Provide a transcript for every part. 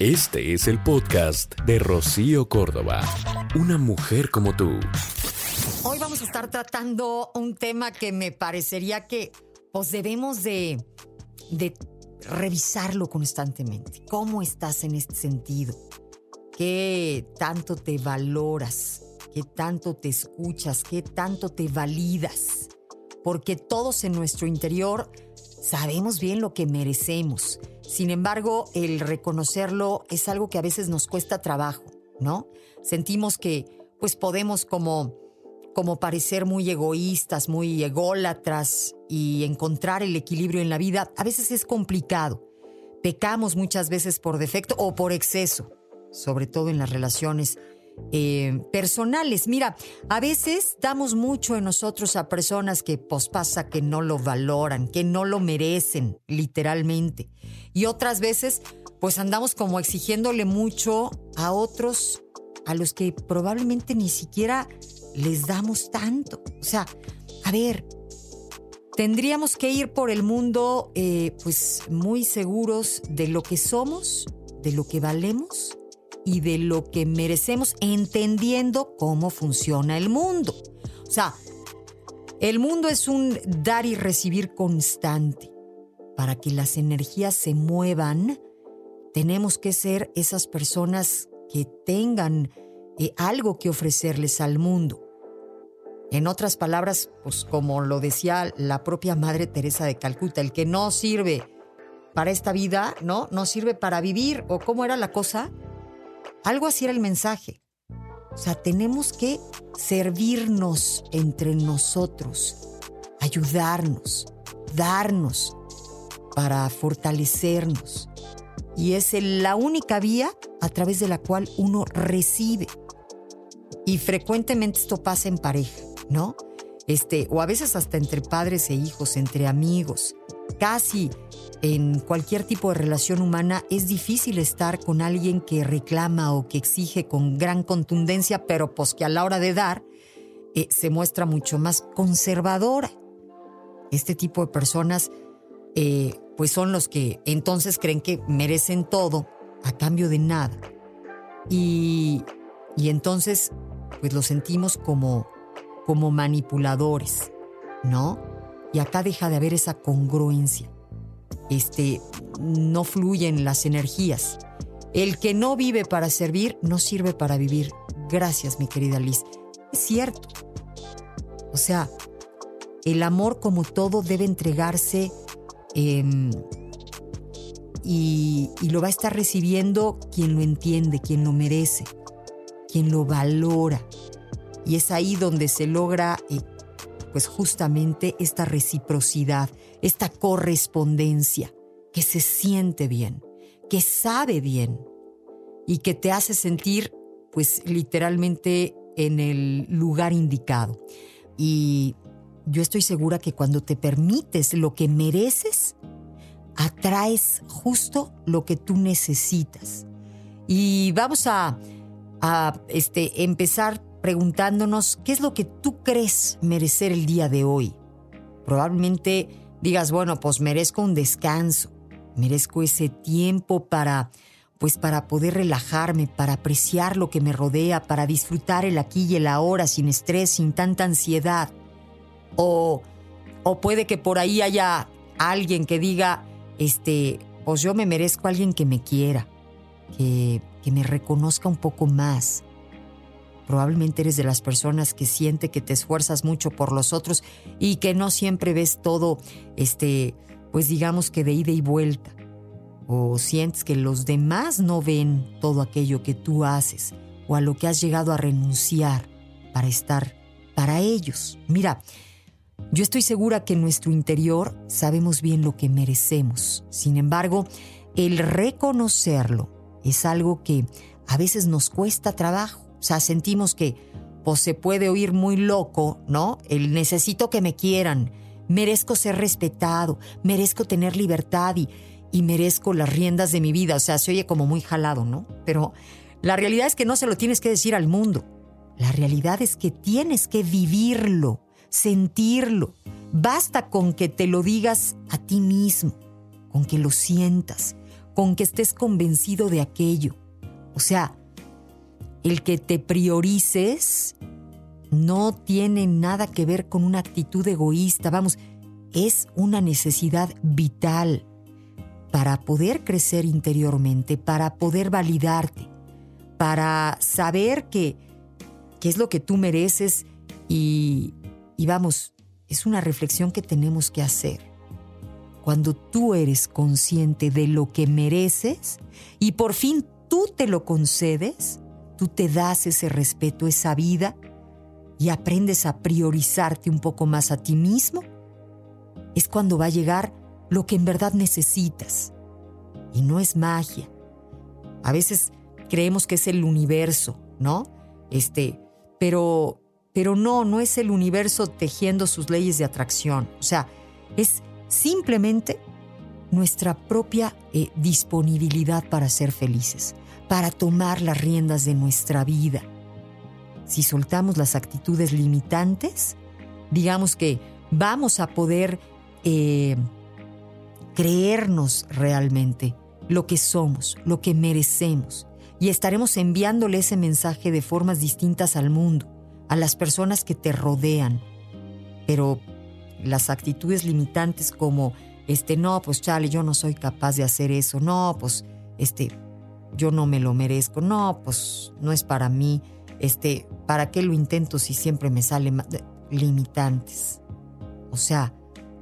Este es el podcast de Rocío Córdoba. Una mujer como tú. Hoy vamos a estar tratando un tema que me parecería que pues debemos de, de revisarlo constantemente. ¿Cómo estás en este sentido? ¿Qué tanto te valoras? ¿Qué tanto te escuchas? ¿Qué tanto te validas? Porque todos en nuestro interior sabemos bien lo que merecemos sin embargo, el reconocerlo es algo que a veces nos cuesta trabajo, ¿no? Sentimos que pues podemos como como parecer muy egoístas, muy ególatras y encontrar el equilibrio en la vida, a veces es complicado. Pecamos muchas veces por defecto o por exceso, sobre todo en las relaciones eh, personales. Mira, a veces damos mucho en nosotros a personas que pues pasa que no lo valoran, que no lo merecen, literalmente. Y otras veces pues andamos como exigiéndole mucho a otros a los que probablemente ni siquiera les damos tanto. O sea, a ver, tendríamos que ir por el mundo eh, pues muy seguros de lo que somos, de lo que valemos y de lo que merecemos, entendiendo cómo funciona el mundo. O sea, el mundo es un dar y recibir constante. Para que las energías se muevan, tenemos que ser esas personas que tengan eh, algo que ofrecerles al mundo. En otras palabras, pues como lo decía la propia Madre Teresa de Calcuta, el que no sirve para esta vida, ¿no? No sirve para vivir. ¿O cómo era la cosa? Algo así era el mensaje. O sea, tenemos que servirnos entre nosotros, ayudarnos, darnos para fortalecernos. Y es la única vía a través de la cual uno recibe. Y frecuentemente esto pasa en pareja, ¿no? Este, o a veces hasta entre padres e hijos, entre amigos. Casi en cualquier tipo de relación humana es difícil estar con alguien que reclama o que exige con gran contundencia, pero pues que a la hora de dar eh, se muestra mucho más conservadora. Este tipo de personas eh, pues son los que entonces creen que merecen todo a cambio de nada. Y, y entonces pues los sentimos como, como manipuladores, ¿no? Y acá deja de haber esa congruencia este, no fluyen las energías. El que no vive para servir no sirve para vivir. Gracias, mi querida Liz. Es cierto. O sea, el amor como todo debe entregarse em, y, lo va a estar recibiendo quien lo entiende, quien lo merece, quien lo valora. Y es ahí donde se logra eh, pues justamente esta reciprocidad, esta correspondencia que se siente bien, que sabe bien y que te hace sentir pues literalmente en el lugar indicado. Y yo estoy segura que cuando te permites lo que mereces, atraes justo lo que tú necesitas. Y vamos a, a este, empezar preguntándonos qué es lo que tú crees merecer el día de hoy. Probablemente digas, bueno, pues merezco un descanso, merezco ese tiempo para pues para poder relajarme, para apreciar lo que me rodea, para disfrutar el aquí y el ahora sin estrés, sin tanta ansiedad. O, o puede que por ahí haya alguien que diga, este, pues yo me merezco alguien que me quiera, que, que me reconozca un poco más, Probablemente eres de las personas que siente que te esfuerzas mucho por los otros y que no siempre ves todo, este, pues digamos que de ida y vuelta. O sientes que los demás no ven todo aquello que tú haces o a lo que has llegado a renunciar para estar para ellos. Mira, yo estoy segura que en nuestro interior sabemos bien lo que merecemos. Sin embargo, el reconocerlo es algo que a veces nos cuesta trabajo. O sea, sentimos que pues, se puede oír muy loco, ¿no? El necesito que me quieran, merezco ser respetado, merezco tener libertad y, y merezco las riendas de mi vida. O sea, se oye como muy jalado, ¿no? Pero la realidad es que no se lo tienes que decir al mundo. La realidad es que tienes que vivirlo, sentirlo. Basta con que te lo digas a ti mismo, con que lo sientas, con que estés convencido de aquello. O sea, el que te priorices no tiene nada que ver con una actitud egoísta, vamos, es una necesidad vital para poder crecer interiormente, para poder validarte, para saber que, es lo que tú mereces y, y vamos, es una reflexión que tenemos que hacer. Cuando tú eres consciente de lo que mereces y por fin tú te lo concedes, tú te das ese respeto, esa vida y aprendes a priorizarte un poco más a ti mismo, es cuando va a llegar lo que en verdad necesitas. Y no es magia. A veces creemos que es el universo, ¿no? Este, pero pero no, no es el universo tejiendo sus leyes de atracción. O sea, es simplemente nuestra propia eh, disponibilidad para ser felices, para tomar las riendas de nuestra vida. Si soltamos las actitudes limitantes, digamos que vamos a poder eh, creernos realmente lo que somos, lo que merecemos, y estaremos enviándole ese mensaje de formas distintas al mundo a las personas que te rodean. Pero las actitudes limitantes como, este, no, pues chale, yo no soy capaz de hacer eso, no, pues, este, yo no me lo merezco, no, pues no es para mí, este, ¿para qué lo intento si siempre me salen limitantes? O sea,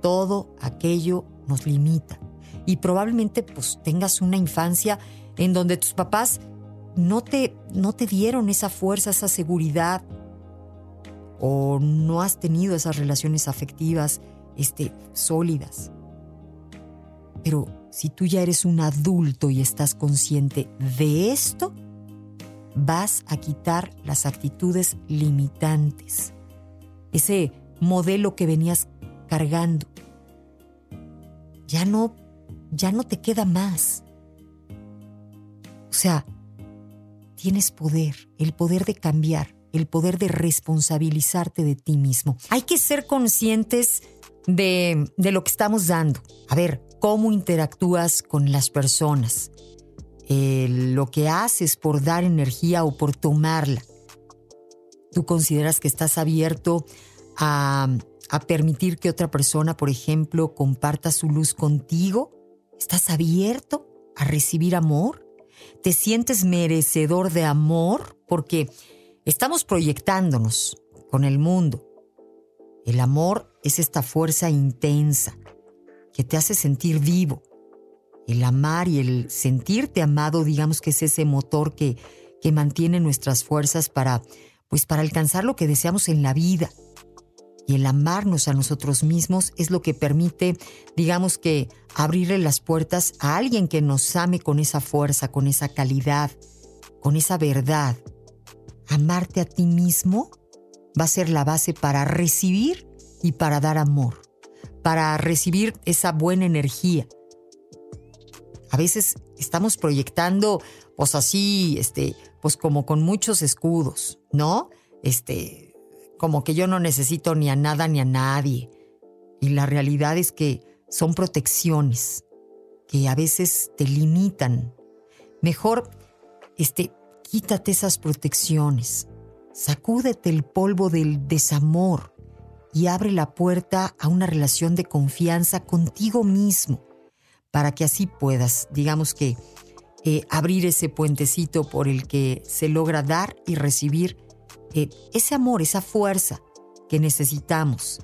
todo aquello nos limita. Y probablemente pues tengas una infancia en donde tus papás no te, no te dieron esa fuerza, esa seguridad, o no has tenido esas relaciones afectivas este, sólidas. Pero si tú ya eres un adulto y estás consciente de esto, vas a quitar las actitudes limitantes, ese modelo que venías cargando. Ya no, ya no te queda más. O sea, tienes poder, el poder de cambiar el poder de responsabilizarte de ti mismo. Hay que ser conscientes de, lo que estamos dando. A ver, cómo interactúas con las personas, lo que haces por dar energía o por tomarla. ¿Tú consideras que estás abierto a, a permitir que otra persona, por ejemplo, comparta su luz contigo? ¿Estás abierto a recibir amor? ¿Te sientes merecedor de amor? Porque Estamos proyectándonos con el mundo. El amor es esta fuerza intensa que te hace sentir vivo. El amar y el sentirte amado, digamos que es ese motor que, que mantiene nuestras fuerzas para, pues para alcanzar lo que deseamos en la vida. Y el amarnos a nosotros mismos es lo que permite, digamos que, abrirle las puertas a alguien que nos ame con esa fuerza, con esa calidad, con esa verdad amarte a ti mismo va a ser la base para recibir y para dar amor, para recibir esa buena energía. A veces estamos proyectando, pues así, este, pues como con muchos escudos, ¿no? Este, como que yo no necesito ni a nada ni a nadie. Y la realidad es que son protecciones que a veces te limitan. Mejor, este, Quítate esas protecciones, sacúdete el polvo del desamor y abre la puerta a una relación de confianza contigo mismo, para que así puedas, digamos que, eh, abrir ese puentecito por el que se logra dar y recibir eh, ese amor, esa fuerza que necesitamos.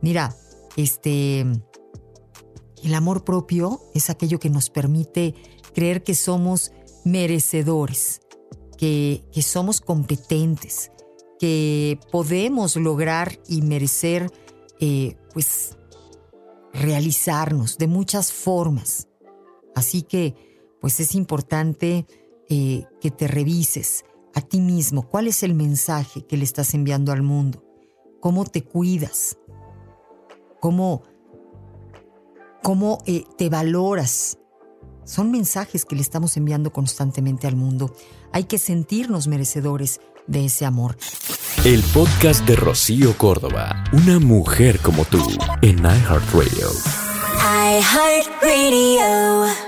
Mira, este, el amor propio es aquello que nos permite creer que somos merecedores que, somos competentes, que podemos lograr y merecer, eh, pues, realizarnos de muchas formas. Así que, pues es importante eh, que te revises a ti mismo. Cuál es el mensaje que le estás enviando al mundo, cómo te cuidas, cómo, cómo eh, te valoras, son mensajes que le estamos enviando constantemente al mundo. Hay que sentirnos merecedores de ese amor. El podcast de Rocío Córdoba, una mujer como tú, en iHeartRadio. iHeartRadio.